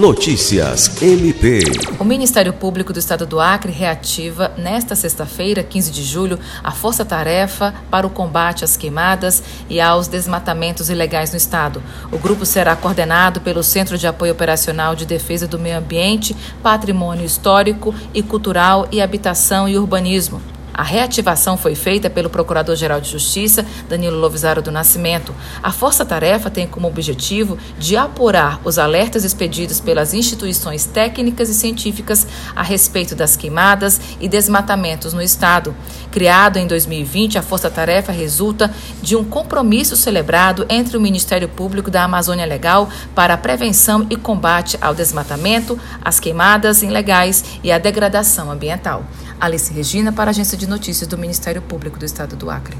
Notícias MP. O Ministério Público do Estado do Acre reativa nesta sexta-feira, 15 de julho, a força-tarefa para o combate às queimadas e aos desmatamentos ilegais no estado. O grupo será coordenado pelo Centro de Apoio Operacional de Defesa do Meio Ambiente, Patrimônio Histórico e Cultural e Habitação e Urbanismo. A reativação foi feita pelo Procurador-Geral de Justiça, Danilo Lovisaro do Nascimento. A força-tarefa tem como objetivo de apurar os alertas expedidos pelas instituições técnicas e científicas a respeito das queimadas e desmatamentos no Estado. Criado em 2020, a força-tarefa resulta de um compromisso celebrado entre o Ministério Público da Amazônia Legal para a prevenção e combate ao desmatamento, às queimadas ilegais e à degradação ambiental. Alice Regina, para a Agência de Notícias do Ministério Público do Estado do Acre.